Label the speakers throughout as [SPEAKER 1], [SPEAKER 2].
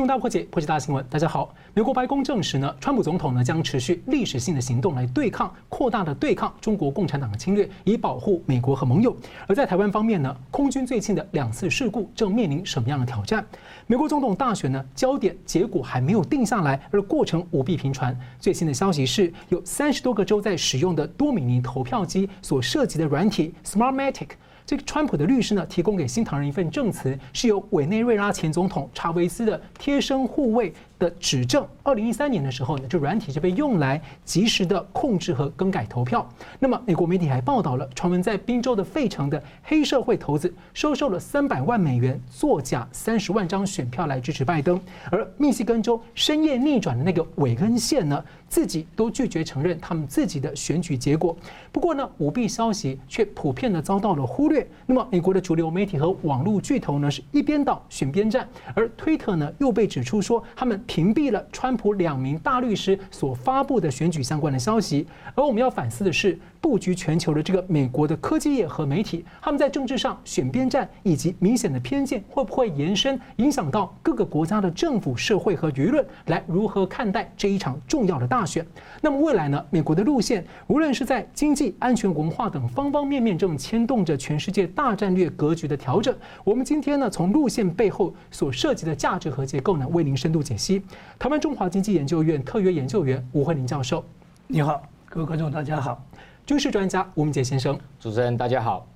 [SPEAKER 1] 新闻大破解，破解大新闻。大家好，美国白宫证实呢，川普总统呢将持续历史性的行动来对抗、扩大的对抗中国共产党的侵略，以保护美国和盟友。而在台湾方面呢，空军最近的两次事故正面临什么样的挑战？美国总统大选呢，焦点结果还没有定下来，而过程舞弊频传。最新的消息是，有三十多个州在使用的多米尼投票机所涉及的软体 Smartmatic。这个川普的律师呢，提供给新唐人一份证词，是由委内瑞拉前总统查韦斯的贴身护卫的指证。二零一三年的时候呢，这软体就被用来及时的控制和更改投票。那么，美国媒体还报道了，传闻在宾州的费城的黑社会头子收受了三百万美元，作假三十万张选票来支持拜登。而密西根州深夜逆转的那个韦恩县呢，自己都拒绝承认他们自己的选举结果。不过呢，舞弊消息却普遍的遭到了忽略。那么，美国的主流媒体和网络巨头呢，是一边倒选边站，而推特呢，又被指出说他们屏蔽了川普两名大律师所发布的选举相关的消息。而我们要反思的是，布局全球的这个美国的科技业和媒体，他们在政治上选边站以及明显的偏见，会不会延伸影响到各个国家的政府、社会和舆论，来如何看待这一场重要的大选？那么未来呢？美国的路线，无论是在经济、安全、文化等方方面面，正牵动着全世界大战略格局的调整。我们今天呢，从路线背后所涉及的价值和结构呢，为您深度解析。台湾中华经济研究院特约研究员吴惠铃教授，
[SPEAKER 2] 你好，各位观众大家好。
[SPEAKER 1] 军事专家吴明杰先生，
[SPEAKER 3] 主持人大家好。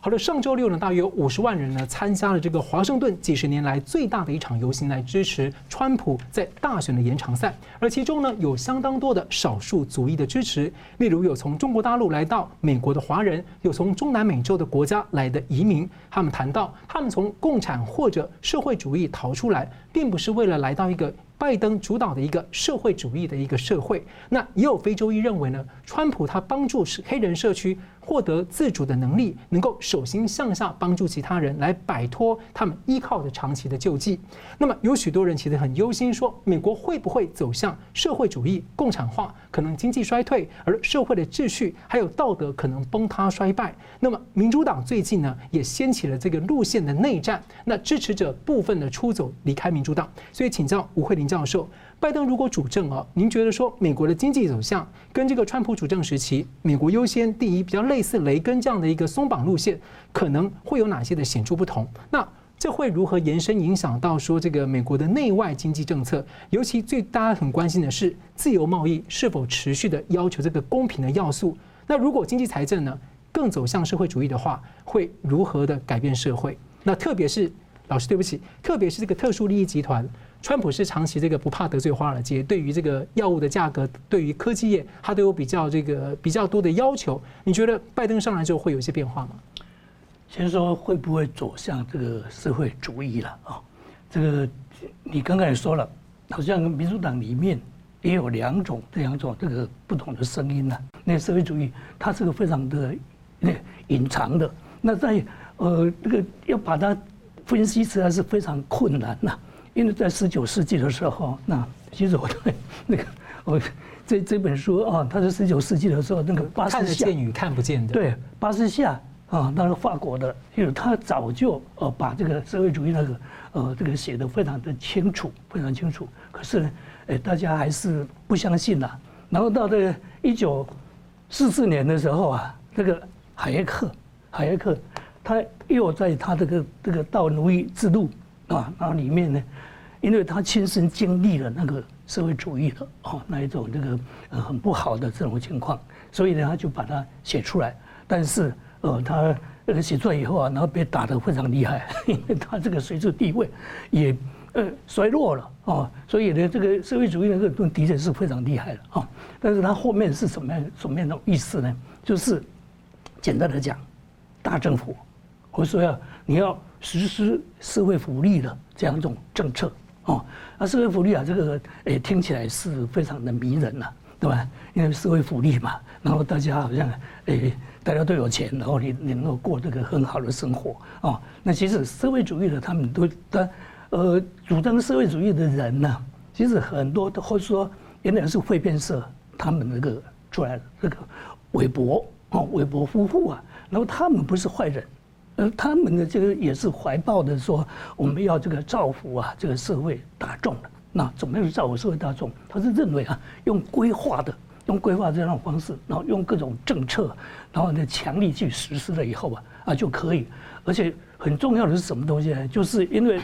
[SPEAKER 1] 好的，上周六呢，大约五十万人呢参加了这个华盛顿几十年来最大的一场游行，来支持川普在大选的延长赛。而其中呢，有相当多的少数族裔的支持，例如有从中国大陆来到美国的华人，有从中南美洲的国家来的移民。他们谈到，他们从共产或者社会主义逃出来，并不是为了来到一个。拜登主导的一个社会主义的一个社会，那也有非洲裔认为呢，川普他帮助是黑人社区。获得自主的能力，能够手心向下帮助其他人来摆脱他们依靠的长期的救济。那么有许多人其实很忧心，说美国会不会走向社会主义、共产化，可能经济衰退，而社会的秩序还有道德可能崩塌衰败。那么民主党最近呢也掀起了这个路线的内战，那支持者部分的出走离开民主党。所以请教吴慧玲教授。拜登如果主政啊，您觉得说美国的经济走向跟这个川普主政时期美国优先第一比较类似雷根这样的一个松绑路线，可能会有哪些的显著不同？那这会如何延伸影响到说这个美国的内外经济政策？尤其最大家很关心的是自由贸易是否持续的要求这个公平的要素？那如果经济财政呢更走向社会主义的话，会如何的改变社会？那特别是老师对不起，特别是这个特殊利益集团。川普是长期这个不怕得罪华尔街，对于这个药物的价格，对于科技业，他都有比较这个比较多的要求。你觉得拜登上来之后会有一些变化吗？
[SPEAKER 2] 先说会不会走向这个社会主义了啊？这个你刚刚也说了，好像民主党里面也有两种这、两种这个不同的声音呢。那社会主义它是个非常的那隐藏的，那在呃这个要把它分析出来是非常困难呐。因为在十九世纪的时候，那其实我对那个 我这这本书啊，它是十九世纪的时候那个巴斯夏
[SPEAKER 1] 看得见与看不见的。
[SPEAKER 2] 对，巴斯夏啊，那是法国的，就是他早就呃把这个社会主义那个呃这个写的非常的清楚，非常清楚。可是呢，哎，大家还是不相信呐。然后到这个一九四四年的时候啊，这个海耶克，海耶克，他又在他这个这个《道奴役制度》啊，然后里面呢。因为他亲身经历了那个社会主义的哦那一种这个呃很不好的这种情况，所以呢他就把它写出来。但是呃他那个写出来以后啊，然后被打得非常厉害，因为他这个随着地位也呃衰弱了哦，所以呢这个社会主义的这个的确是非常厉害的哦。但是他后面是什么样什么样的意思呢？就是简单的讲，大政府我说要你要实施社会福利的这样一种政策。哦，那社会福利啊，这个诶听起来是非常的迷人呐，对吧？因为社会福利嘛，然后大家好像诶大家都有钱，然后你你能够过这个很好的生活哦。那其实社会主义的他们都他呃主张社会主义的人呢，其实很多都或者说原来是会变社他们那个出来的这个韦伯哦韦伯夫妇啊，然后他们不是坏人，呃，他们的这个也是怀抱的说，我们要这个造福啊，这个社会大众的。那怎么样造福社会大众？他是认为啊，用规划的，用规划这种方式，然后用各种政策，然后呢强力去实施了以后啊，啊就可以。而且很重要的是什么东西呢？就是因为，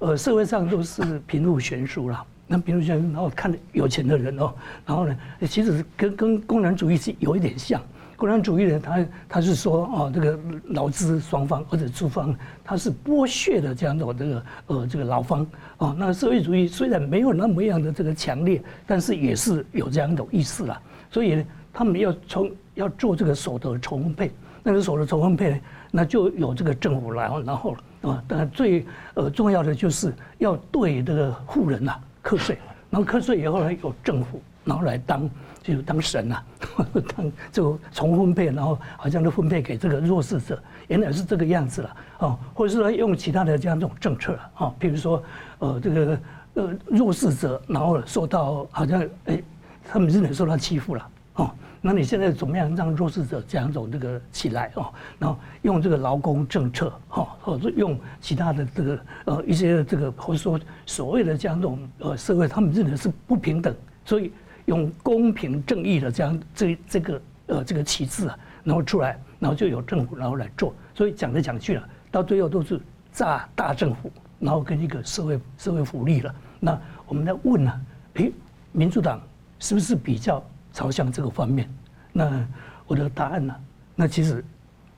[SPEAKER 2] 呃，社会上都是贫富悬殊了。那贫富悬殊，然后看有钱的人哦，然后呢，其实跟跟共产主义是有一点像。共产主义人他他是说哦，这个劳资双方或者资方，他是剥削的这样的这个呃这个劳方哦。那社会主义虽然没有那么样的这个强烈，但是也是有这样的意思啦。所以呢，他们要从要做这个所得重分配，那个所得重分配呢，那就有这个政府来，然后啊，当然最呃重要的就是要对这个富人呐课税，然后课税以后呢，有政府然后来当。就当神呐、啊，当就重分配，然后好像都分配给这个弱势者，原来是这个样子了哦，或者是说用其他的这样这种政策啊，哦，比如说呃这个呃弱势者，然后受到好像哎他们真的受到欺负了哦，那你现在怎么样让弱势者这样走这个起来哦？然后用这个劳工政策哈，或者用其他的这个呃一些这个或者说所谓的这样这种呃社会，他们认为是不平等，所以。用公平正义的这样这这个呃这个旗帜啊，然后出来，然后就有政府然后来做，所以讲来讲去了，到最后都是炸大政府，然后跟一个社会社会福利了。那我们在问呢、啊，诶，民主党是不是比较朝向这个方面？那我的答案呢、那其实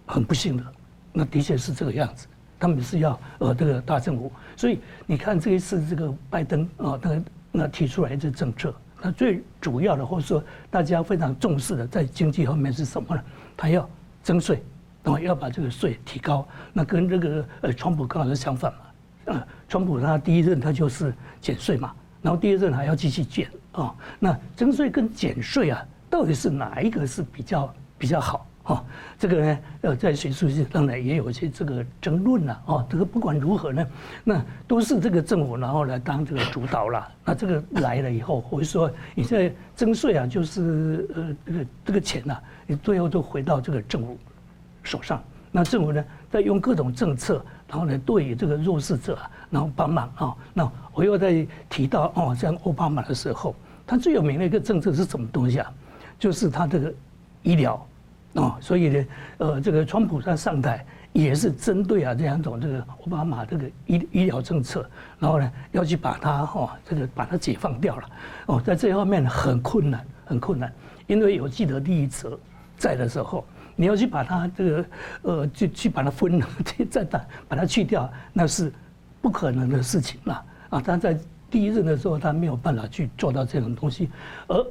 [SPEAKER 2] 很不幸的，那的确是这个样子，他们是要呃这个大政府。所以你看这一次这个拜登啊，那那提出来这政策。那最主要的，或者说大家非常重视的，在经济方面是什么呢？他要征税，然后要把这个税提高。那跟这个呃，川普刚好是相反嘛。呃，川普他第一任他就是减税嘛，然后第二任还要继续减啊。那征税跟减税啊，到底是哪一个是比较比较好？哦，这个呢，呃，在学术界当然也有一些这个争论了。哦，这个不管如何呢，那都是这个政府然后来当这个主导了。那这个来了以后，或者说你现在征税啊，就是呃这个这个钱呐，你最后都回到这个政府手上。那政府呢，在用各种政策，然后呢，对于这个弱势者，然后帮忙啊。那我又在提到哦，像奥巴马的时候，他最有名的一个政策是什么东西啊？就是他这个医疗。哦，所以呢，呃，这个川普他上台也是针对啊这样一种这个奥巴马这个医医疗政策，然后呢要去把它哈、哦、这个把它解放掉了。哦，在这方面很困难，很困难，因为有既得利益者在的时候，你要去把它这个呃去去把它分了，再把把它去掉，那是不可能的事情了。啊，他在第一任的时候他没有办法去做到这种东西，而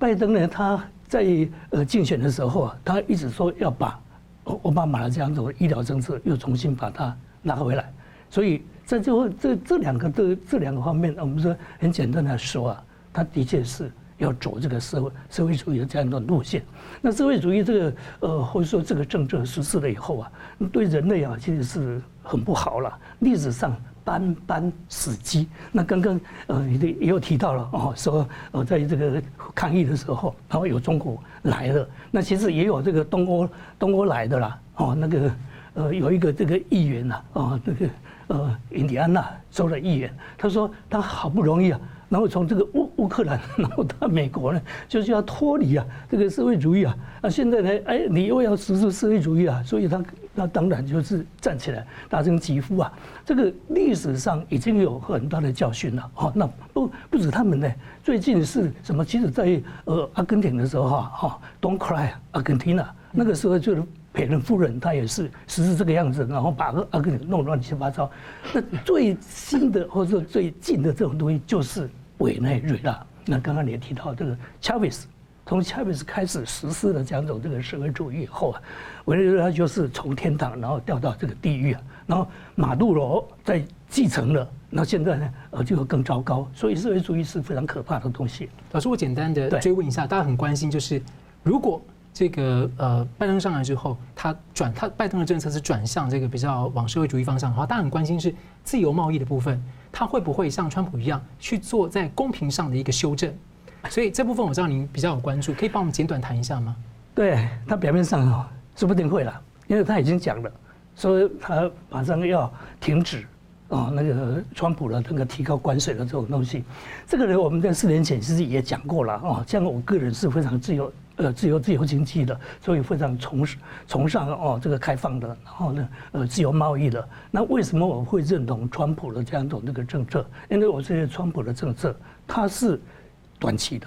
[SPEAKER 2] 拜登呢他。在呃竞选的时候啊，他一直说要把奥巴马的这样子的医疗政策又重新把它拿回来，所以在最后这这两个这这两个方面，我们说很简单的说啊，他的确是要走这个社会社会主义的这样一种路线。那社会主义这个呃或者说这个政策实施了以后啊，对人类啊其实是很不好了，历史上。斑斑死机。那刚刚呃也也有提到了哦，说呃在这个抗议的时候，然后有中国来了，那其实也有这个东欧东欧来的啦哦，那个呃有一个这个议员呐哦，那个呃印第安纳州的议员，他说他好不容易啊。然后从这个乌乌克兰，然后到美国呢，就是要脱离啊这个社会主义啊。那现在呢，哎，你又要实施社会主义啊，所以他那当然就是站起来大声疾呼啊。这个历史上已经有很大的教训了哦。那不不止他们呢，最近是什么？其实在呃阿根廷的时候哈哈，Don't cry Argentina，那个时候就是。裴伦夫人，她也是实施这个样子，然后把阿根廷弄乱七八糟。那最新的或者说最近的这种东西，就是委内瑞拉。那刚刚你也提到这个查韦斯，从查韦斯开始实施了这样一种这个社会主义以后啊，委内瑞拉就是从天堂然后掉到这个地狱啊。然后马杜罗在继承了，那现在呢呃就更糟糕。所以社会主义是非常可怕的东西。
[SPEAKER 1] 老师，我简单的追问一下，大家很关心，就是如果。这个呃，拜登上来之后，他转他拜登的政策是转向这个比较往社会主义方向的话，大家很关心是自由贸易的部分，他会不会像川普一样去做在公平上的一个修正？所以这部分我知道您比较有关注，可以帮我们简短谈一下吗？
[SPEAKER 2] 对，他表面上哦，说不定会了，因为他已经讲了，所以他马上要停止啊，那个川普的那个提高关税的这种东西。这个呢，我们在四年前其实也讲过了啊。像我个人是非常自由呃自由自由经济的，所以非常崇崇尚哦这个开放的，然后呢呃自由贸易的。那为什么我会认同川普的这样一种那个政策？因为我觉得川普的政策它是短期的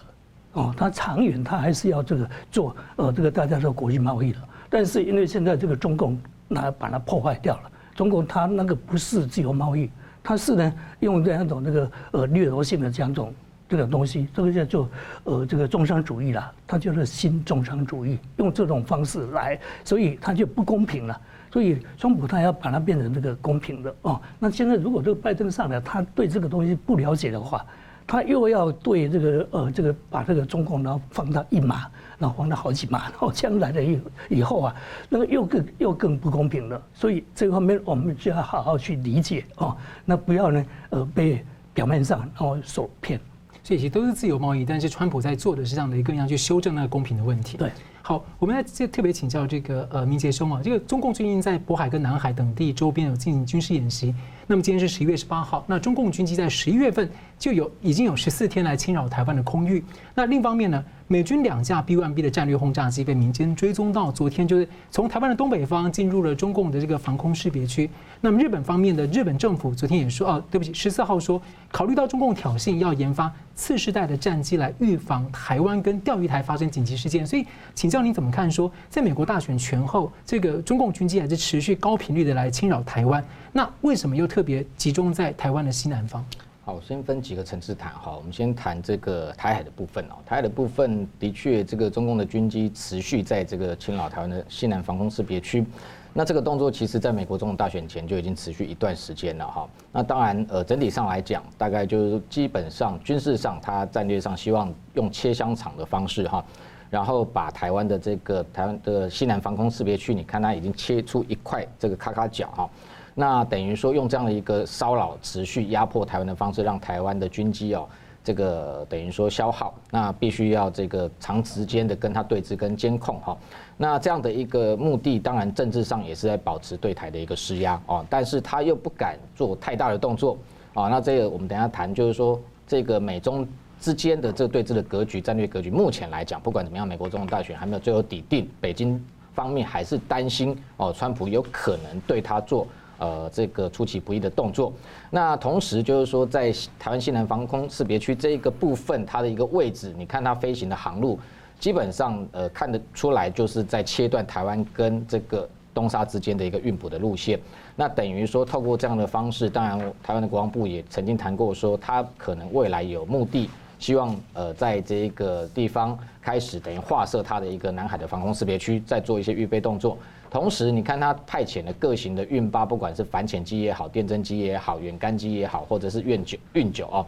[SPEAKER 2] 哦，它长远它还是要这个做呃这个大家说国际贸易的。但是因为现在这个中共。那把它破坏掉了。中共它那个不是自由贸易，它是呢用这样一种那个呃掠夺性的这样一种这个东西，这个叫做呃这个重商主义啦，它就是新重商主义，用这种方式来，所以它就不公平了。所以川普他要把它变成这个公平的哦。那现在如果这个拜登上来，他对这个东西不了解的话，他又要对这个呃这个把这个中共然后放到一码。然后放到好几码，然后将来的以以后啊，那个又更又更不公平了。所以这方面我们就要好好去理解哦。那不要呢，呃，被表面上然后所骗。
[SPEAKER 1] 这些都是自由贸易，但是川普在做的是这样的一个要去修正那个公平的问题。
[SPEAKER 2] 对，
[SPEAKER 1] 好，我们来这特别请教这个呃明杰兄啊，这个中共最近在渤海跟南海等地周边有进行军事演习。那么今天是十一月十八号，那中共军机在十一月份就有已经有十四天来侵扰台湾的空域。那另一方面呢？美军两架 B-1B 的战略轰炸机被民间追踪到，昨天就是从台湾的东北方进入了中共的这个防空识别区。那么日本方面的日本政府昨天也说，哦，对不起，十四号说考虑到中共挑衅，要研发次世代的战机来预防台湾跟钓鱼台发生紧急事件。所以，请教您怎么看？说在美国大选前后，这个中共军机还是持续高频率的来侵扰台湾，那为什么又特特别集中在台湾的西南方？
[SPEAKER 3] 好，先分几个层次谈哈。我们先谈这个台海的部分哦。台海的部分的确，这个中共的军机持续在这个侵扰台湾的西南防空识别区。那这个动作其实在美国总统大选前就已经持续一段时间了哈。那当然，呃，整体上来讲，大概就是基本上军事上，它战略上希望用切香肠的方式哈，然后把台湾的这个台湾的西南防空识别区，你看它已经切出一块这个咔咔角哈。那等于说用这样的一个骚扰、持续压迫台湾的方式，让台湾的军机哦，这个等于说消耗，那必须要这个长时间的跟他对峙跟监控哈。那这样的一个目的，当然政治上也是在保持对台的一个施压哦，但是他又不敢做太大的动作啊。那这个我们等下谈，就是说这个美中之间的这个对峙的格局、战略格局，目前来讲，不管怎么样，美国总统大选还没有最后底定，北京方面还是担心哦，川普有可能对他做。呃，这个出其不意的动作，那同时就是说，在台湾西南防空识别区这一个部分，它的一个位置，你看它飞行的航路，基本上呃看得出来，就是在切断台湾跟这个东沙之间的一个运补的路线。那等于说，透过这样的方式，当然台湾的国防部也曾经谈过，说它可能未来有目的，希望呃在这个地方开始等于划设它的一个南海的防空识别区，再做一些预备动作。同时，你看他派遣的各型的运八，不管是反潜机也好，电侦机也好，远干机也好，或者是运九运九啊，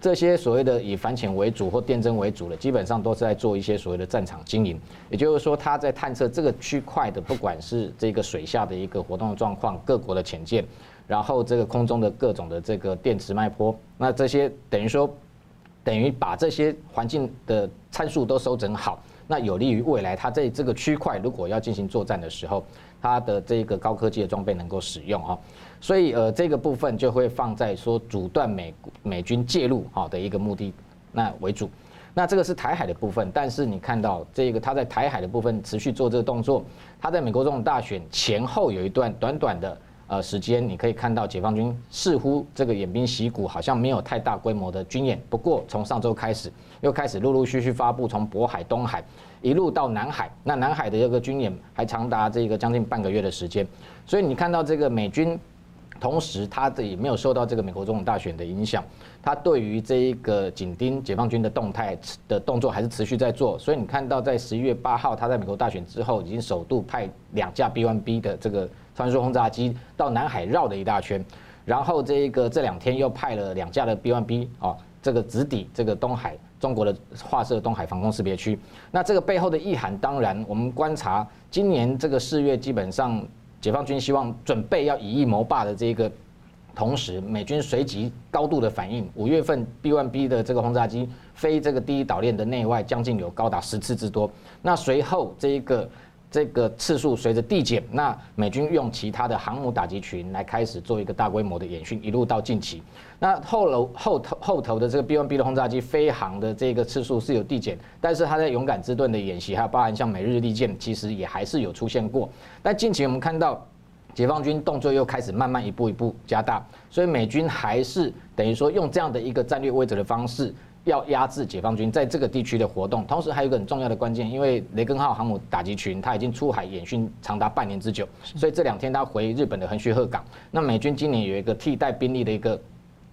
[SPEAKER 3] 这些所谓的以反潜为主或电侦为主的，基本上都是在做一些所谓的战场经营。也就是说，他在探测这个区块的，不管是这个水下的一个活动状况，各国的潜舰，然后这个空中的各种的这个电磁脉波，那这些等于说，等于把这些环境的参数都收整好。那有利于未来，它在这个区块如果要进行作战的时候，它的这个高科技的装备能够使用啊，所以呃这个部分就会放在说阻断美美军介入好的一个目的那为主。那这个是台海的部分，但是你看到这个它在台海的部分持续做这个动作，它在美国总统大选前后有一段短短的呃时间，你可以看到解放军似乎这个演兵息鼓，好像没有太大规模的军演。不过从上周开始。又开始陆陆续续发布，从渤海、东海一路到南海，那南海的这个军演还长达这个将近半个月的时间，所以你看到这个美军，同时他也没有受到这个美国总统大选的影响，他对于这一个紧盯解放军的动态的动作还是持续在做，所以你看到在十一月八号，他在美国大选之后，已经首度派两架 B-1B 的这个穿梭轰炸机到南海绕了一大圈，然后这一个这两天又派了两架的 B-1B 啊，这个直抵这个东海。中国的划设东海防空识别区，那这个背后的意涵，当然我们观察今年这个四月，基本上解放军希望准备要以一谋霸的这个同时，美军随即高度的反应。五月份 B1B 的这个轰炸机飞这个第一岛链的内外，将近有高达十次之多。那随后这一个这个次数随着递减，那美军用其他的航母打击群来开始做一个大规模的演训，一路到近期，那后楼后头后头的这个 B1B 的轰炸机飞航的这个次数是有递减，但是它在勇敢之盾的演习，还有包含像美日利剑，其实也还是有出现过。但近期我们看到解放军动作又开始慢慢一步一步加大，所以美军还是等于说用这样的一个战略威慑的方式。要压制解放军在这个地区的活动，同时还有一个很重要的关键，因为雷根号航母打击群它已经出海演训长达半年之久，所以这两天它回日本的横须贺港。那美军今年有一个替代兵力的一个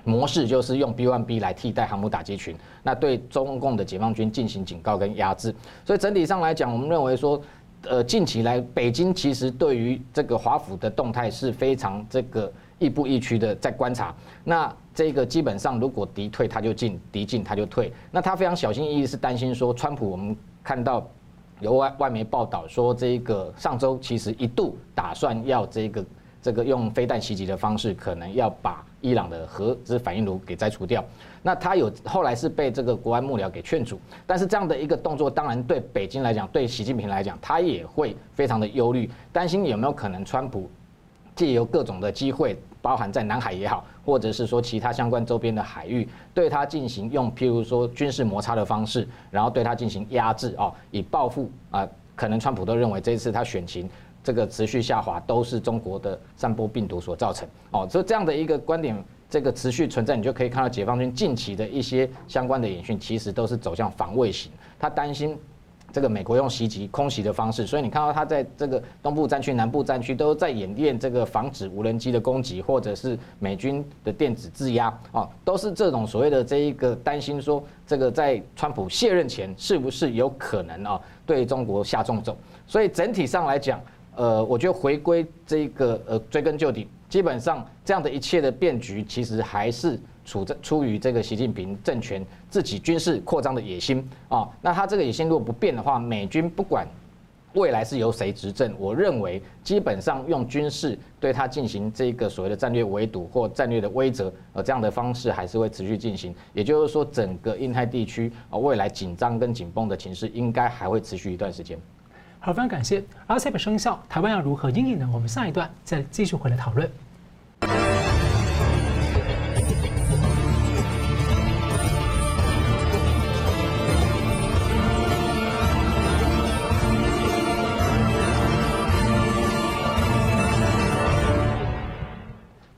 [SPEAKER 3] 模式，就是用 B1B 来替代航母打击群，那对中共的解放军进行警告跟压制。所以整体上来讲，我们认为说，呃，近期来北京其实对于这个华府的动态是非常这个。亦步亦趋的在观察，那这个基本上如果敌退他就进，敌进他就退。那他非常小心翼翼是担心说，川普我们看到有外外媒报道说，这个上周其实一度打算要这个这个用飞弹袭击的方式，可能要把伊朗的核子反应炉给摘除掉。那他有后来是被这个国安幕僚给劝阻，但是这样的一个动作，当然对北京来讲，对习近平来讲，他也会非常的忧虑，担心有没有可能川普。借由各种的机会，包含在南海也好，或者是说其他相关周边的海域，对它进行用譬如说军事摩擦的方式，然后对它进行压制哦，以报复啊。可能川普都认为这一次他选情这个持续下滑，都是中国的散播病毒所造成哦。所以这样的一个观点，这个持续存在，你就可以看到解放军近期的一些相关的演训，其实都是走向防卫型，他担心。这个美国用袭击、空袭的方式，所以你看到他在这个东部战区、南部战区都在演练这个防止无人机的攻击，或者是美军的电子制压啊，都是这种所谓的这一个担心说，这个在川普卸任前是不是有可能啊对中国下重手？所以整体上来讲，呃，我觉得回归这个呃追根究底，基本上这样的一切的变局，其实还是。处在出于这个习近平政权自己军事扩张的野心啊，那他这个野心如果不变的话，美军不管未来是由谁执政，我认为基本上用军事对他进行这个所谓的战略围堵或战略的威慑，呃，这样的方式还是会持续进行。也就是说，整个印太地区啊，未来紧张跟紧绷的情势应该还会持续一段时间。
[SPEAKER 1] 好，非常感谢。RCEP 生效，台湾要如何应应呢？我们下一段再继续回来讨论。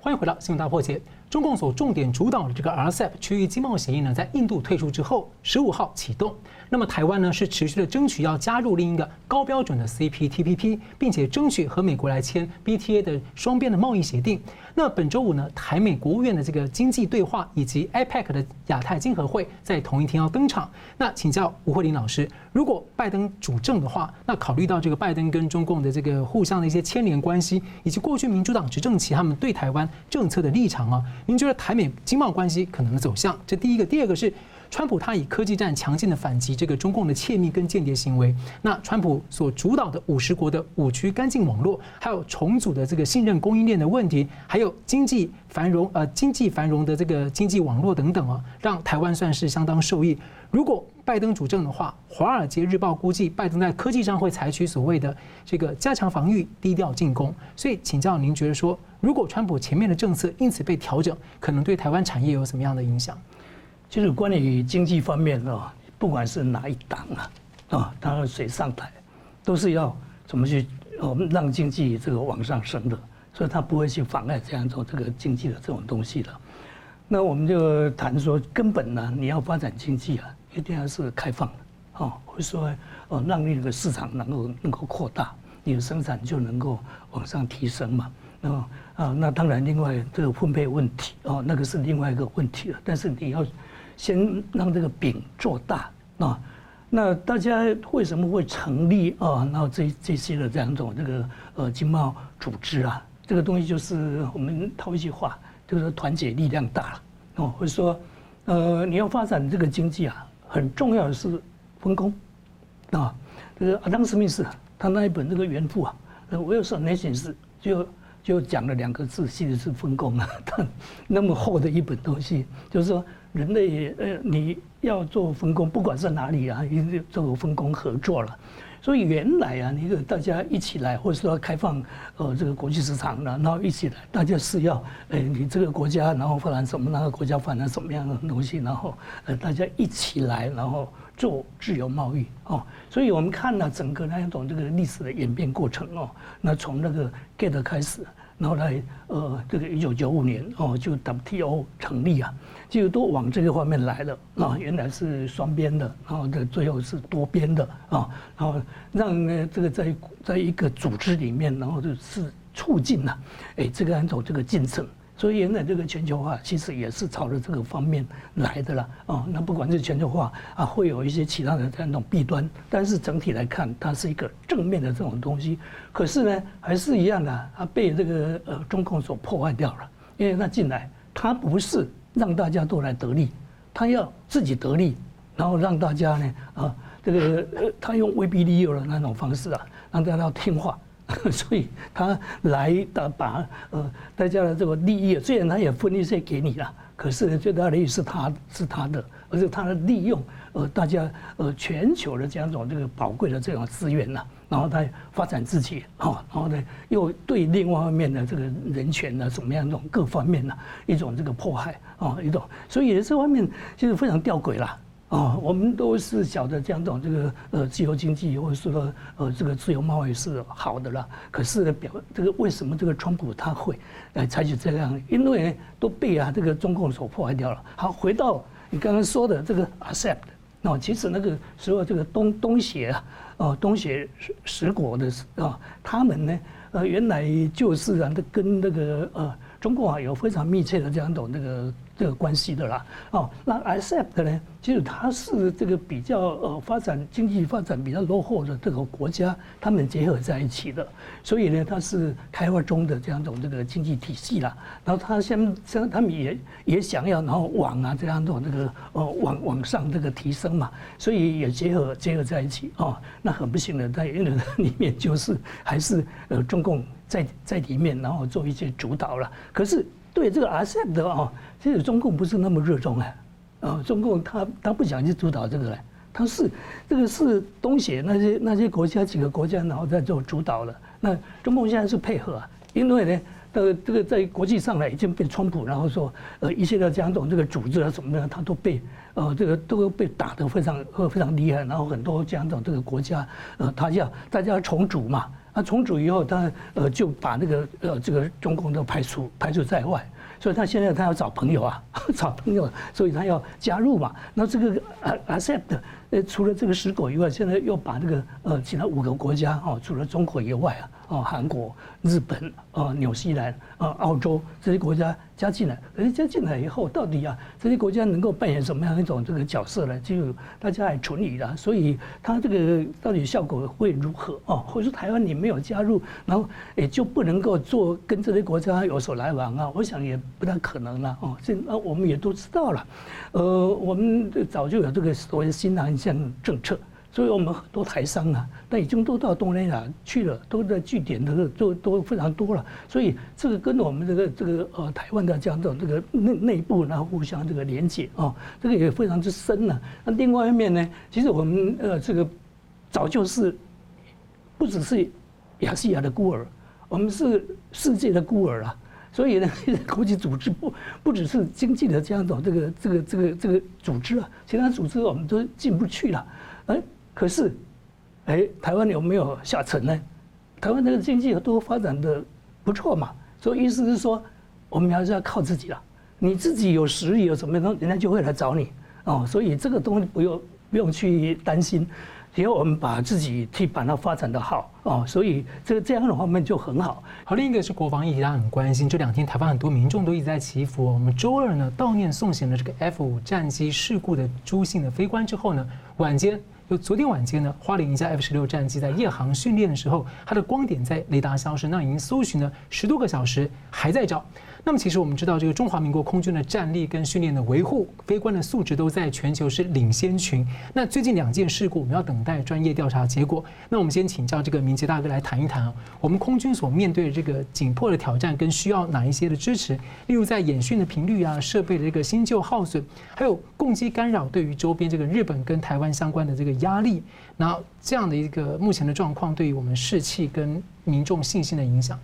[SPEAKER 1] 欢迎回到新闻大破解。中共所重点主导的这个 RCEP 区域经贸协议呢，在印度退出之后，十五号启动。那么台湾呢，是持续的争取要加入另一个高标准的 CPTPP，并且争取和美国来签 BTA 的双边的贸易协定。那本周五呢，台美国务院的这个经济对话以及 APEC 的亚太经合会在同一天要登场。那请教吴慧玲老师，如果拜登主政的话，那考虑到这个拜登跟中共的这个互相的一些牵连关系，以及过去民主党执政期他们对台湾政策的立场啊，您觉得台美经贸关系可能的走向？这第一个，第二个是。川普他以科技战强劲的反击这个中共的窃密跟间谍行为，那川普所主导的五十国的五区干净网络，还有重组的这个信任供应链的问题，还有经济繁荣呃经济繁荣的这个经济网络等等啊，让台湾算是相当受益。如果拜登主政的话，《华尔街日报》估计拜登在科技上会采取所谓的这个加强防御、低调进攻。所以请教您觉得说，如果川普前面的政策因此被调整，可能对台湾产业有什么样的影响？
[SPEAKER 2] 就是关于经济方面啊，不管是哪一党啊，啊，他谁上台，都是要怎么去我们让经济这个往上升的，所以他不会去妨碍这样做这个经济的这种东西的。那我们就谈说，根本呢，你要发展经济啊，一定要是开放的，哦，或者说哦，让那个市场能够能够扩大，你的生产就能够往上提升嘛。那啊，那当然，另外这个分配问题哦，那个是另外一个问题了。但是你要。先让这个饼做大啊！那大家为什么会成立啊？然后这这些的这样一种这个呃经贸组织啊，这个东西就是我们套一句话，就是团结力量大了哦。或者说，呃，你要发展这个经济啊，很重要的是分工啊。这个阿当斯密斯他那一本这个原著啊，《Wealth of Nations》就就讲了两个字，其实是分工啊。他 那么厚的一本东西，就是说。人类呃，你要做分工，不管是哪里啊，一定做分工合作了。所以原来啊，那个大家一起来，或者说开放呃这个国际市场，然后一起来，大家是要呃你这个国家然后发展什么，那个国家发展什么样的东西，然后呃大家一起来，然后做自由贸易哦。所以我们看了整个那种这个历史的演变过程哦，那从那个 GATT 开始。然后来，呃，这个一九九五年哦，就 WTO 成立啊，就都往这个方面来了啊。原来是双边的，然后这最后是多边的啊，然后让呢这个在在一个组织里面，然后就是促进了，哎，这个按照这个进程。所以，原来这个全球化其实也是朝着这个方面来的啦。哦，那不管是全球化啊，会有一些其他的这种弊端，但是整体来看，它是一个正面的这种东西。可是呢，还是一样的，它被这个呃中共所破坏掉了。因为它进来，它不是让大家都来得利，他要自己得利，然后让大家呢啊，这个呃，它用威逼利诱的那种方式啊，让大家要听话。所以他来的把呃大家的这个利益，虽然他也分一些给你了，可是呢，最大的利益是他是他的，而且他的利用呃大家呃全球的这样一种这个宝贵的这种资源呐，然后他发展自己啊，然后呢又对另外一方面的这个人权呢怎么样一种各方面呐一种这个迫害哦一种，所以这方面其实非常吊诡啦。哦，我们都是晓得这样种这个呃自由经济或者说呃这个自由贸易是好的啦。可是呢，表这个为什么这个川普他会来采取这样？因为都被啊这个中共所破坏掉了。好，回到你刚刚说的这个 accept，那其实那个时候这个东东协啊，哦东协十国的啊，他们呢呃原来就是啊，跟那个呃中共啊有非常密切的这样种那个。这个关系的啦，哦，那 RCEP 呢，其实它是这个比较呃发展经济发展比较落后的这个国家，他们结合在一起的，所以呢，它是开发中的这样一种这个经济体系啦。然后它先先他们也也想要，然后往啊这样一种这个呃往往上这个提升嘛，所以也结合结合在一起哦。那很不幸的，在因为里面就是还是呃中共在在里面，然后做一些主导了。可是对这个 RCEP 的哦。其实中共不是那么热衷啊，啊，中共他他不想去主导这个嘞，他是这个是东协那些那些国家几个国家然后在做主导了。那中共现在是配合啊，因为呢，这个这个在国际上呢已经被川普，然后说呃一些的这样种这个组织啊什么的，他都被呃这个都被打得非常非常厉害，然后很多这样种这个国家呃他要大家重组嘛，啊重组以后他呃就把那个呃这个中共都排除排除在外。所以他现在他要找朋友啊，找朋友，所以他要加入嘛。那这个 accept，呃，除了这个石狗以外，现在又把那个呃其他五个国家哦，除了中国以外啊。哦，韩国、日本、啊纽西兰、啊澳洲这些国家加进来，可是加进来以后，到底啊这些国家能够扮演什么样一种这个角色呢？就大家还存疑的。所以它这个到底效果会如何？哦，或者说台湾你没有加入，然后也就不能够做跟这些国家有所来往啊？我想也不太可能了。哦，这啊我们也都知道了，呃，我们早就有这个所谓新南向政策。所以我们很多台商啊，那已经都到东南亚去了，都在据点的都都非常多了。所以这个跟我们这个这个呃台湾的这样的这个内内部然后互相这个连接啊，这个也非常之深了。那另外一面呢，其实我们呃这个早就是不只是亚细亚的孤儿，我们是世界的孤儿啊。所以呢，国际组织不不只是经济的这样的这个这个这个这个组织啊，其他组织我们都进不去了，哎。可是，哎，台湾有没有下沉呢？台湾这个经济都发展的不错嘛，所以意思是说，我们还是要靠自己了。你自己有实力有什么东西，人家就会来找你哦。所以这个东西不用不用去担心，只要我们把自己去把它发展的好哦。所以这个这样的话，我们就很好。
[SPEAKER 1] 好，另一个是国防议题，大家很关心。这两天台湾很多民众都一直在祈福。我们周二呢悼念送行了这个 F 五战机事故的朱姓的飞官之后呢，晚间。就昨天晚间呢，花莲一架 F 十六战机在夜航训练的时候，它的光点在雷达消失，那已经搜寻了十多个小时，还在找。那么其实我们知道，这个中华民国空军的战力跟训练的维护，飞官的素质都在全球是领先群。那最近两件事故，我们要等待专业调查结果。那我们先请教这个明杰大哥来谈一谈啊，我们空军所面对的这个紧迫的挑战，跟需要哪一些的支持？例如在演训的频率啊，设备的这个新旧耗损，还有共机干扰对于周边这个日本跟台湾相关的这个压力。那这样的一个目前的状况，对于我们士气跟民众信心的影响？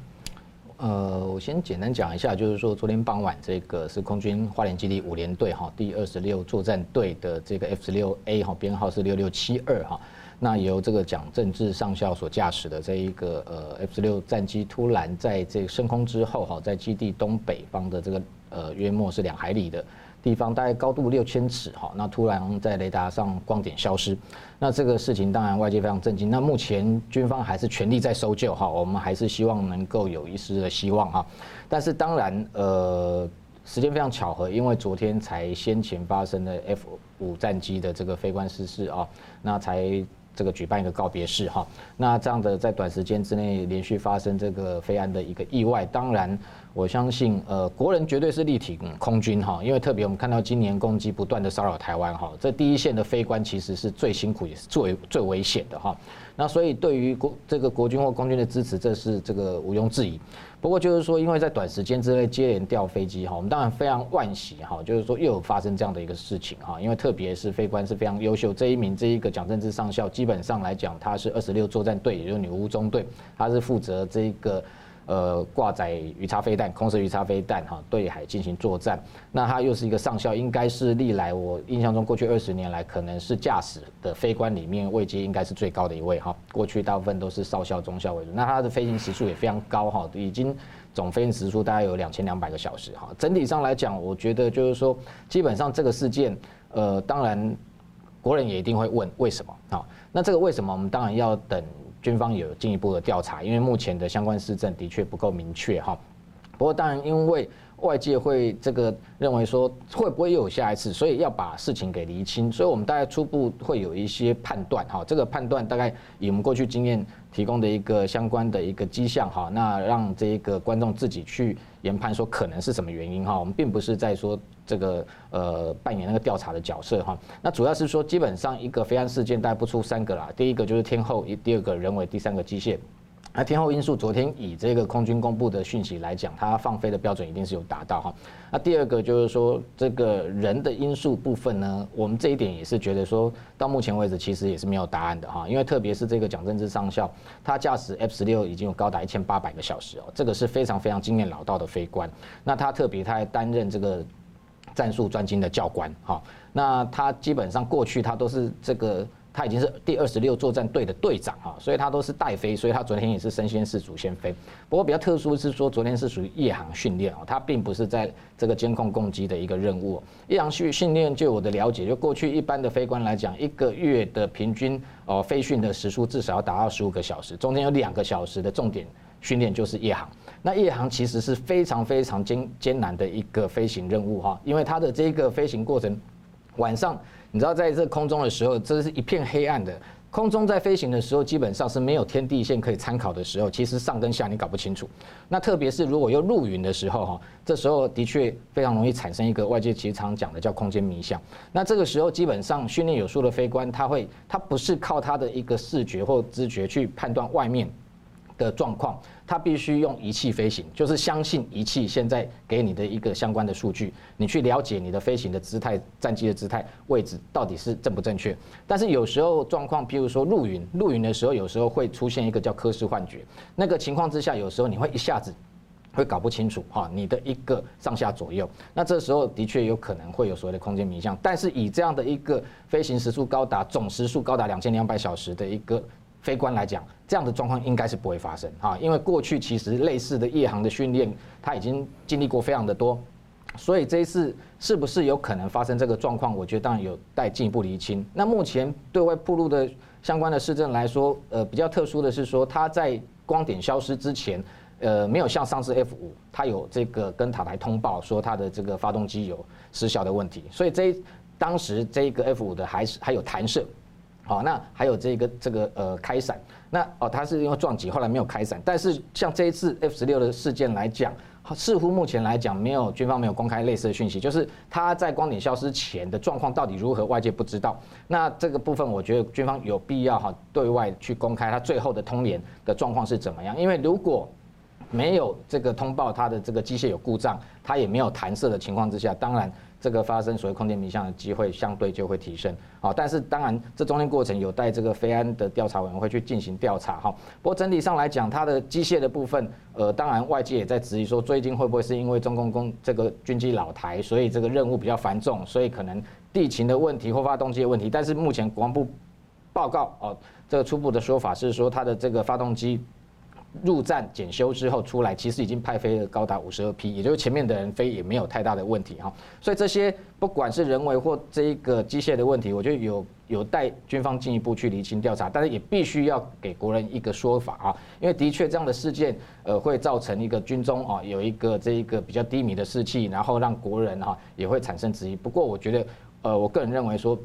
[SPEAKER 3] 呃，我先简单讲一下，就是说昨天傍晚，这个是空军花莲基地五连队哈第二十六作战队的这个 F 十六 A 哈编号是六六七二哈，那由这个蒋正志上校所驾驶的这一个呃 F 十六战机突然在这升空之后哈，在基地东北方的这个呃约莫是两海里的。地方大概高度六千尺哈，那突然在雷达上光点消失，那这个事情当然外界非常震惊。那目前军方还是全力在搜救哈，我们还是希望能够有一丝的希望哈。但是当然呃，时间非常巧合，因为昨天才先前发生的 F 五战机的这个飞官失事啊，那才这个举办一个告别式哈。那这样的在短时间之内连续发生这个飞安的一个意外，当然。我相信，呃，国人绝对是力挺空军哈，因为特别我们看到今年攻击不断的骚扰台湾哈，这第一线的飞官其实是最辛苦也是最最危险的哈。那所以对于国这个国军或空军的支持，这是这个毋庸置疑。不过就是说，因为在短时间之内接连掉飞机哈，我们当然非常惋惜哈，就是说又有发生这样的一个事情哈，因为特别是飞官是非常优秀，这一名这一个蒋正志上校，基本上来讲他是二十六作战队，也就是女巫中队，他是负责这个。呃，挂载鱼叉飞弹、空射鱼叉飞弹，哈，对海进行作战。那他又是一个上校，应该是历来我印象中过去二十年来，可能是驾驶的飞官里面位阶应该是最高的一位，哈。过去大部分都是少校、中校为主。那他的飞行时数也非常高，哈，已经总飞行时数大概有两千两百个小时，哈。整体上来讲，我觉得就是说，基本上这个事件，呃，当然国人也一定会问为什么，啊，那这个为什么，我们当然要等。军方有进一步的调查，因为目前的相关市政的确不够明确哈。不过当然，因为外界会这个认为说会不会又有下一次，所以要把事情给厘清。所以我们大概初步会有一些判断哈。这个判断大概以我们过去经验提供的一个相关的一个迹象哈，那让这一个观众自己去研判说可能是什么原因哈。我们并不是在说。这个呃扮演那个调查的角色哈，那主要是说基本上一个飞安事件大概不出三个啦，第一个就是天后，第二个人为，第三个机械。那天候因素，昨天以这个空军公布的讯息来讲，它放飞的标准一定是有达到哈。那第二个就是说这个人的因素部分呢，我们这一点也是觉得说到目前为止其实也是没有答案的哈，因为特别是这个蒋正志上校，他驾驶 F 十六已经有高达一千八百个小时哦，这个是非常非常经验老道的飞官。那他特别他还担任这个。战术专精的教官，哈，那他基本上过去他都是这个，他已经是第二十六作战队的队长，啊，所以他都是带飞，所以他昨天也是身先士卒先飞。不过比较特殊是说，昨天是属于夜航训练，哦，他并不是在这个监控攻击的一个任务。夜航训训练，就我的了解，就过去一般的飞官来讲，一个月的平均哦飞训的时数至少要达到十五个小时，中间有两个小时的重点训练就是夜航。那夜航其实是非常非常艰艰难的一个飞行任务哈，因为它的这个飞行过程，晚上你知道在这空中的时候，这是一片黑暗的，空中在飞行的时候基本上是没有天地线可以参考的时候，其实上跟下你搞不清楚。那特别是如果又入云的时候哈，这时候的确非常容易产生一个外界其实常讲的叫空间迷象。那这个时候基本上训练有素的飞官，他会他不是靠他的一个视觉或知觉去判断外面的状况，他必须用仪器飞行，就是相信仪器现在给你的一个相关的数据，你去了解你的飞行的姿态、战机的姿态、位置到底是正不正确。但是有时候状况，譬如说入云，入云的时候，有时候会出现一个叫科氏幻觉，那个情况之下，有时候你会一下子会搞不清楚哈，你的一个上下左右，那这时候的确有可能会有所谓的空间迷向。但是以这样的一个飞行时速高达总时速高达两千两百小时的一个。飞官来讲，这样的状况应该是不会发生啊，因为过去其实类似的夜航的训练，他已经经历过非常的多，所以这一次是不是有可能发生这个状况？我觉得当然有待进一步厘清。那目前对外披露的相关的事证来说，呃，比较特殊的是说，他在光点消失之前，呃，没有像上次 F 五，它有这个跟塔台通报说它的这个发动机有失效的问题，所以这当时这个 F 五的还是还有弹射。好，那还有这个这个呃开伞，那哦它是因为撞击后来没有开伞，但是像这一次 F 十六的事件来讲，似乎目前来讲没有军方没有公开类似的讯息，就是它在光点消失前的状况到底如何，外界不知道。那这个部分我觉得军方有必要哈对外去公开它最后的通联的状况是怎么样，因为如果没有这个通报它的这个机械有故障，它也没有弹射的情况之下，当然这个发生所谓空间迷向的机会相对就会提升。好，但是当然这中间过程有待这个飞安的调查委员会去进行调查。哈，不过整体上来讲，它的机械的部分，呃，当然外界也在质疑说，最近会不会是因为中共攻这个军机老台，所以这个任务比较繁重，所以可能地勤的问题或发动机的问题。但是目前国防部报告哦，这个初步的说法是说，它的这个发动机。入站检修之后出来，其实已经派飞了高达五十二批，也就是前面的人飞也没有太大的问题哈。所以这些不管是人为或这一个机械的问题，我觉得有有待军方进一步去厘清调查，但是也必须要给国人一个说法啊，因为的确这样的事件呃会造成一个军中啊有一个这一个比较低迷的士气，然后让国人哈也会产生质疑。不过我觉得呃我个人认为说。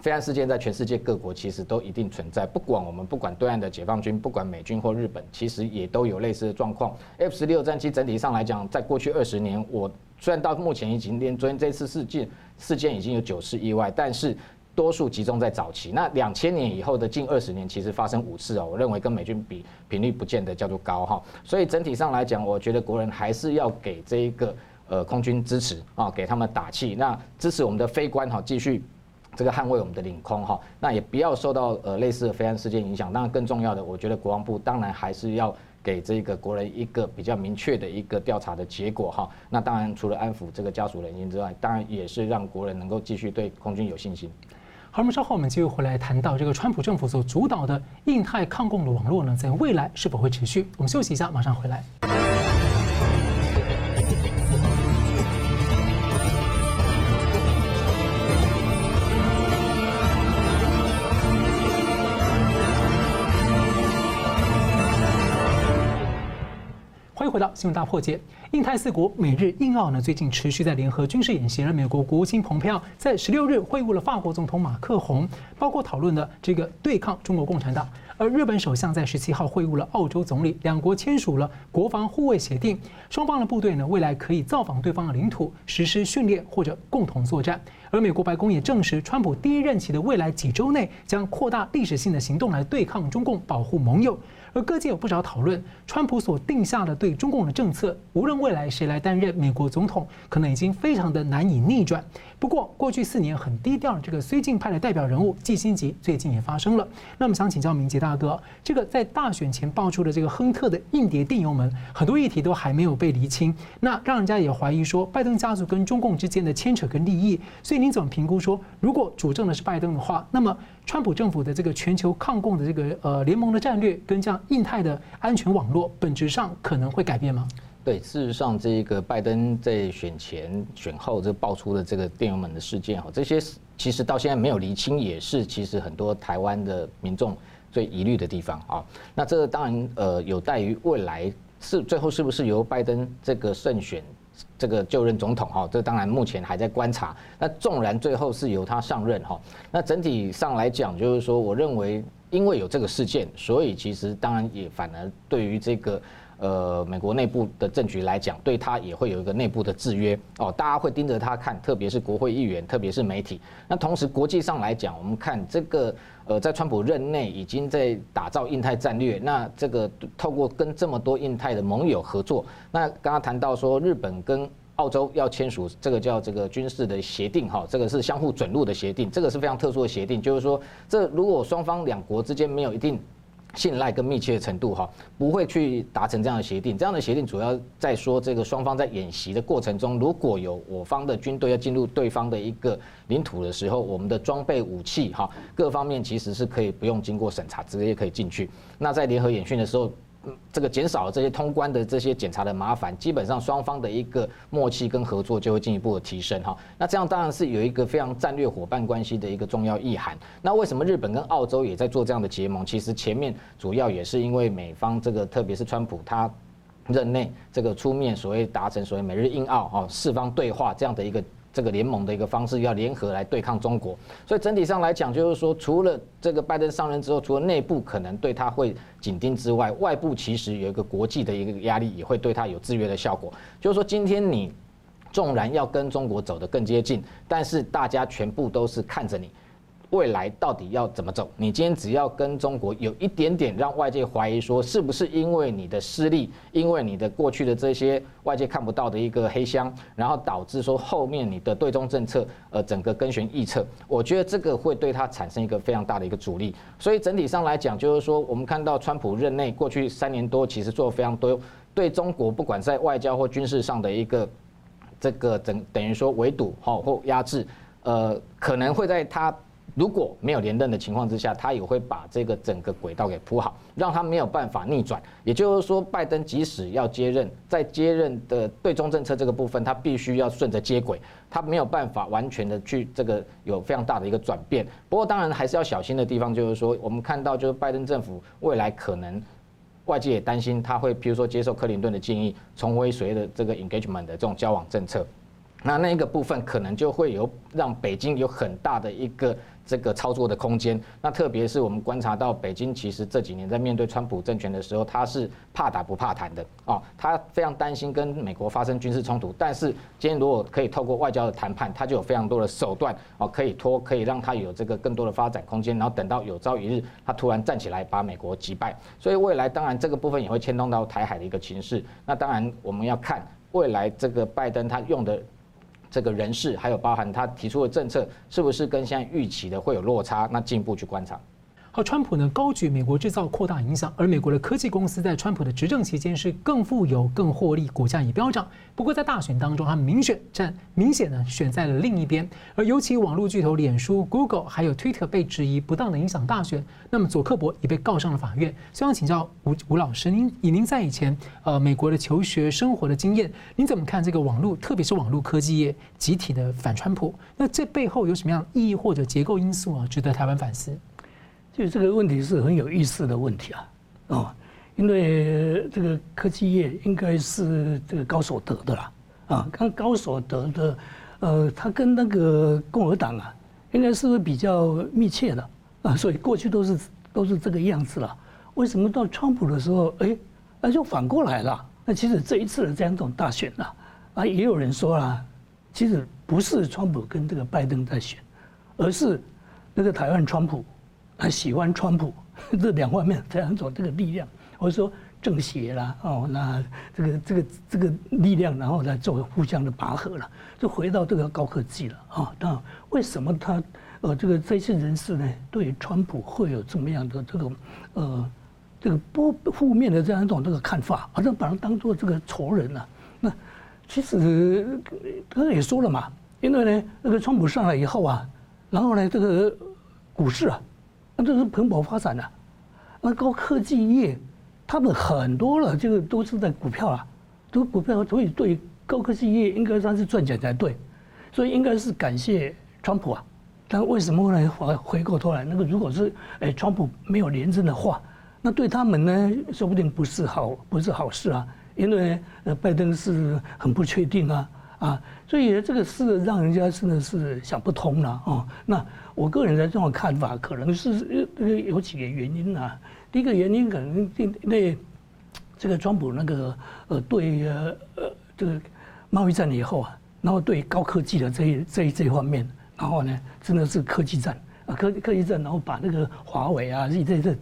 [SPEAKER 3] 飞安事件在全世界各国其实都一定存在，不管我们不管对岸的解放军，不管美军或日本，其实也都有类似的状况。F 十六战机整体上来讲，在过去二十年，我虽然到目前已经连昨天这次事件事件已经有九次意外，但是多数集中在早期。那两千年以后的近二十年，其实发生五次哦，我认为跟美军比频率不见得叫做高哈。所以整体上来讲，我觉得国人还是要给这一个呃空军支持啊，给他们打气，那支持我们的飞官哈继续。这个捍卫我们的领空哈，那也不要受到呃类似的飞安事件影响。当然，更重要的，我觉得国防部当然还是要给这个国人一个比较明确的一个调查的结果哈。那当然，除了安抚这个家属人员之外，当然也是让国人能够继续对空军有信心。
[SPEAKER 1] 好，我们稍后我们继续回来谈到这个川普政府所主导的印太抗共的网络呢，在未来是否会持续？我们休息一下，马上回来。回到新闻大破解，印太四国美日印澳呢，最近持续在联合军事演习。而美国国务卿蓬佩奥在十六日会晤了法国总统马克宏，包括讨论了这个对抗中国共产党。而日本首相在十七号会晤了澳洲总理，两国签署了国防护卫协定，双方的部队呢，未来可以造访对方的领土，实施训练或者共同作战。而美国白宫也证实，川普第一任期的未来几周内将扩大历史性的行动来对抗中共，保护盟友。而各界有不少讨论，川普所定下的对中共的政策，无论未来谁来担任美国总统，可能已经非常的难以逆转。不过，过去四年很低调的这个绥靖派的代表人物季辛吉，最近也发声了。那么，想请教明洁大哥，这个在大选前爆出的这个亨特的硬碟电邮门，很多议题都还没有被厘清，那让人家也怀疑说，拜登家族跟中共之间的牵扯跟利益。所以，您怎么评估说，如果主政的是拜登的话，那么川普政府的这个全球抗共的这个呃联盟的战略，跟这样印太的安全网络，本质上可能会改变吗？
[SPEAKER 3] 对，事实上，这个拜登在选前、选后这爆出的这个电邮门的事件哈，这些其实到现在没有厘清，也是其实很多台湾的民众最疑虑的地方啊。那这当然呃有待于未来是最后是不是由拜登这个胜选这个就任总统哈，这当然目前还在观察。那纵然最后是由他上任哈，那整体上来讲，就是说，我认为因为有这个事件，所以其实当然也反而对于这个。呃，美国内部的政局来讲，对他也会有一个内部的制约哦，大家会盯着他看，特别是国会议员，特别是媒体。那同时国际上来讲，我们看这个呃，在川普任内已经在打造印太战略，那这个透过跟这么多印太的盟友合作，那刚刚谈到说日本跟澳洲要签署这个叫这个军事的协定哈，这个是相互准入的协定，这个是非常特殊的协定，就是说这如果双方两国之间没有一定。信赖跟密切的程度哈，不会去达成这样的协定。这样的协定主要在说，这个双方在演习的过程中，如果有我方的军队要进入对方的一个领土的时候，我们的装备武器哈，各方面其实是可以不用经过审查，直接可以进去。那在联合演训的时候。这个减少了这些通关的这些检查的麻烦，基本上双方的一个默契跟合作就会进一步的提升哈。那这样当然是有一个非常战略伙伴关系的一个重要意涵。那为什么日本跟澳洲也在做这样的结盟？其实前面主要也是因为美方这个，特别是川普他任内这个出面所谓达成所谓美日印澳哦四方对话这样的一个。这个联盟的一个方式，要联合来对抗中国，所以整体上来讲，就是说，除了这个拜登上任之后，除了内部可能对他会紧盯之外，外部其实有一个国际的一个压力，也会对他有制约的效果。就是说，今天你纵然要跟中国走得更接近，但是大家全部都是看着你。未来到底要怎么走？你今天只要跟中国有一点点让外界怀疑说，是不是因为你的失利，因为你的过去的这些外界看不到的一个黑箱，然后导致说后面你的对中政策呃整个跟悬臆测，我觉得这个会对他产生一个非常大的一个阻力。所以整体上来讲，就是说我们看到川普任内过去三年多，其实做了非常多对中国不管在外交或军事上的一个这个等等于说围堵哈或压制，呃可能会在他。如果没有连任的情况之下，他也会把这个整个轨道给铺好，让他没有办法逆转。也就是说，拜登即使要接任，在接任的对中政策这个部分，他必须要顺着接轨，他没有办法完全的去这个有非常大的一个转变。不过，当然还是要小心的地方，就是说，我们看到就是拜登政府未来可能外界也担心他会，譬如说接受克林顿的建议，重回所谓的这个 engagement 的这种交往政策。那那一个部分可能就会有让北京有很大的一个这个操作的空间。那特别是我们观察到，北京其实这几年在面对川普政权的时候，他是怕打不怕谈的哦，他非常担心跟美国发生军事冲突。但是今天如果可以透过外交的谈判，他就有非常多的手段哦，可以拖，可以让他有这个更多的发展空间。然后等到有朝一日他突然站起来把美国击败，所以未来当然这个部分也会牵动到台海的一个情势。那当然我们要看未来这个拜登他用的。这个人事还有包含他提出的政策，是不是跟现在预期的会有落差？那进一步去观察。
[SPEAKER 1] 好，川普呢高举美国制造扩大影响，而美国的科技公司在川普的执政期间是更富有、更获利，股价也飙涨。不过在大选当中，他明选战明显呢选在了另一边，而尤其网络巨头脸书、Google 还有 Twitter 被质疑不当的影响大选，那么佐克伯也被告上了法院。希望请教吴吴老师，您以您在以前呃美国的求学生活的经验，您怎么看这个网络，特别是网络科技业集体的反川普？那这背后有什么样的意义或者结构因素啊，值得台湾反思？
[SPEAKER 2] 就这个问题是很有意思的问题啊，哦，因为这个科技业应该是这个高所得的啦，啊，刚高所得的，呃，他跟那个共和党啊，应该是比较密切的啊，所以过去都是都是这个样子了。为什么到川普的时候，哎，那就反过来了？那其实这一次的这样一种大选呢，啊，也有人说啦，其实不是川普跟这个拜登在选，而是那个台湾川普。他喜欢川普 这两方面这样一种这个力量，或者说政协啦，哦，那这个这个这个力量，然后来做互相的拔河了，就回到这个高科技了啊。那为什么他呃这个这些人士呢，对川普会有这么样的这种呃这个不负面的这样一种这个看法，好像把他当做这个仇人了？那其实刚才也说了嘛，因为呢那个川普上来以后啊，然后呢这个股市啊。那这是蓬勃发展的，那高科技业，他们很多了，这个都是在股票啊，都股票，所以对高科技业应该算是赚钱才对，所以应该是感谢川普啊。但为什么呢？回回过头来，那个如果是哎，川普没有连任的话，那对他们呢，说不定不是好，不是好事啊。因为，拜登是很不确定啊，啊，所以这个事让人家真的是想不通了啊。那。我个人的这种看法，可能是呃有几个原因啊。第一个原因可能因为这个川普那个呃对呃呃这个贸易战以后啊，然后对高科技的这一这一这方面，然后呢真的是科技战啊科科技战，然后把那个华为啊这这这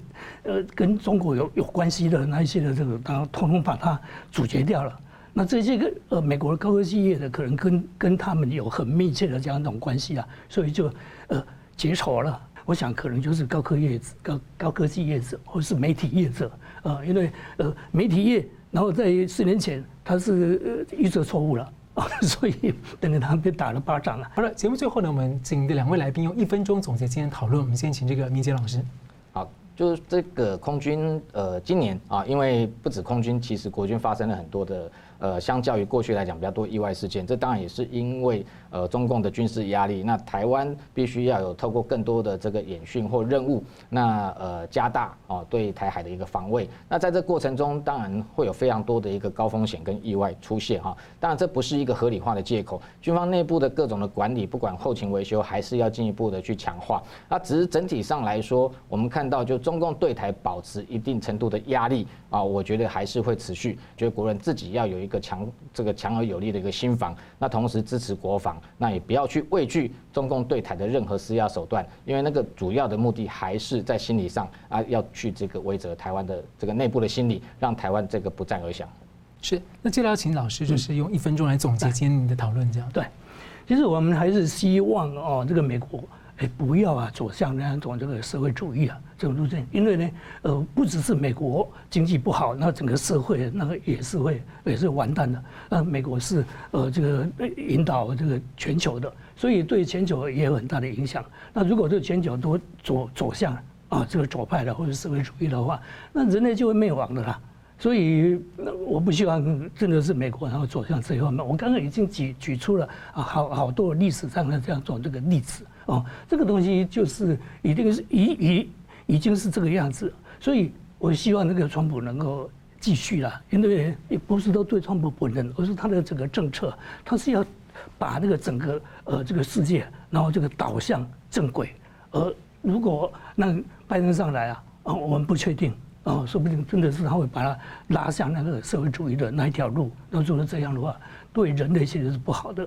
[SPEAKER 2] 呃跟中国有有关系的那一些的这个，然后统统把它阻绝掉了。那这些个呃美国的高科技业的可能跟跟他们有很密切的这样一种关系啊，所以就呃。结仇了，我想可能就是高科业者、高高科技业者，或是媒体业者，啊，因为呃媒体业，然后在四年前他是呃预测错误了，所以等于他被打了巴掌了。
[SPEAKER 1] 好了，节目最后呢，我们请这两位来宾用一分钟总结今天讨论。我们先请这个明杰老师。
[SPEAKER 3] 好，就是这个空军，呃，今年啊，因为不止空军，其实国军发生了很多的。呃，相较于过去来讲，比较多意外事件，这当然也是因为呃中共的军事压力。那台湾必须要有透过更多的这个演训或任务，那呃加大哦对台海的一个防卫。那在这过程中，当然会有非常多的一个高风险跟意外出现哈。当然这不是一个合理化的借口，军方内部的各种的管理，不管后勤维修，还是要进一步的去强化。那只是整体上来说，我们看到就中共对台保持一定程度的压力啊，我觉得还是会持续。觉得国人自己要有一。一个强这个强而有力的一个心防，那同时支持国防，防，那也不要去畏惧中共对台的任何施压手段，因为那个主要的目的还是在心理上啊，要去这个威慑台湾的这个内部的心理，让台湾这个不战而降。
[SPEAKER 1] 是，那接下来请老师就是用一分钟来总结今天您的讨论，这样、嗯、
[SPEAKER 2] 对。其实我们还是希望哦，这个美国哎不要啊走向那种这个社会主义啊这种路线，因为呢呃不只是美国经济不好，那整个社会那个也是会也是完蛋的。那美国是呃这个引导这个全球的，所以对全球也有很大的影响。那如果这全球都走走向啊这个左派的或者社会主义的话，那人类就会灭亡的啦。所以，我不希望真的是美国然后走向这一方面。我刚刚已经举举出了啊，好好多历史上的这样做这个例子哦，这个东西就是一定是已已已经是这个样子。所以我希望那个川普能够继续了，因为也不是都对川普本人，而是他的整个政策，他是要把那个整个呃这个世界，然后这个导向正轨。而如果让拜登上来啊，啊，我们不确定。哦，说不定真的是他会把他拉向那个社会主义的那一条路。那如果这样的话，对人类其实是不好的。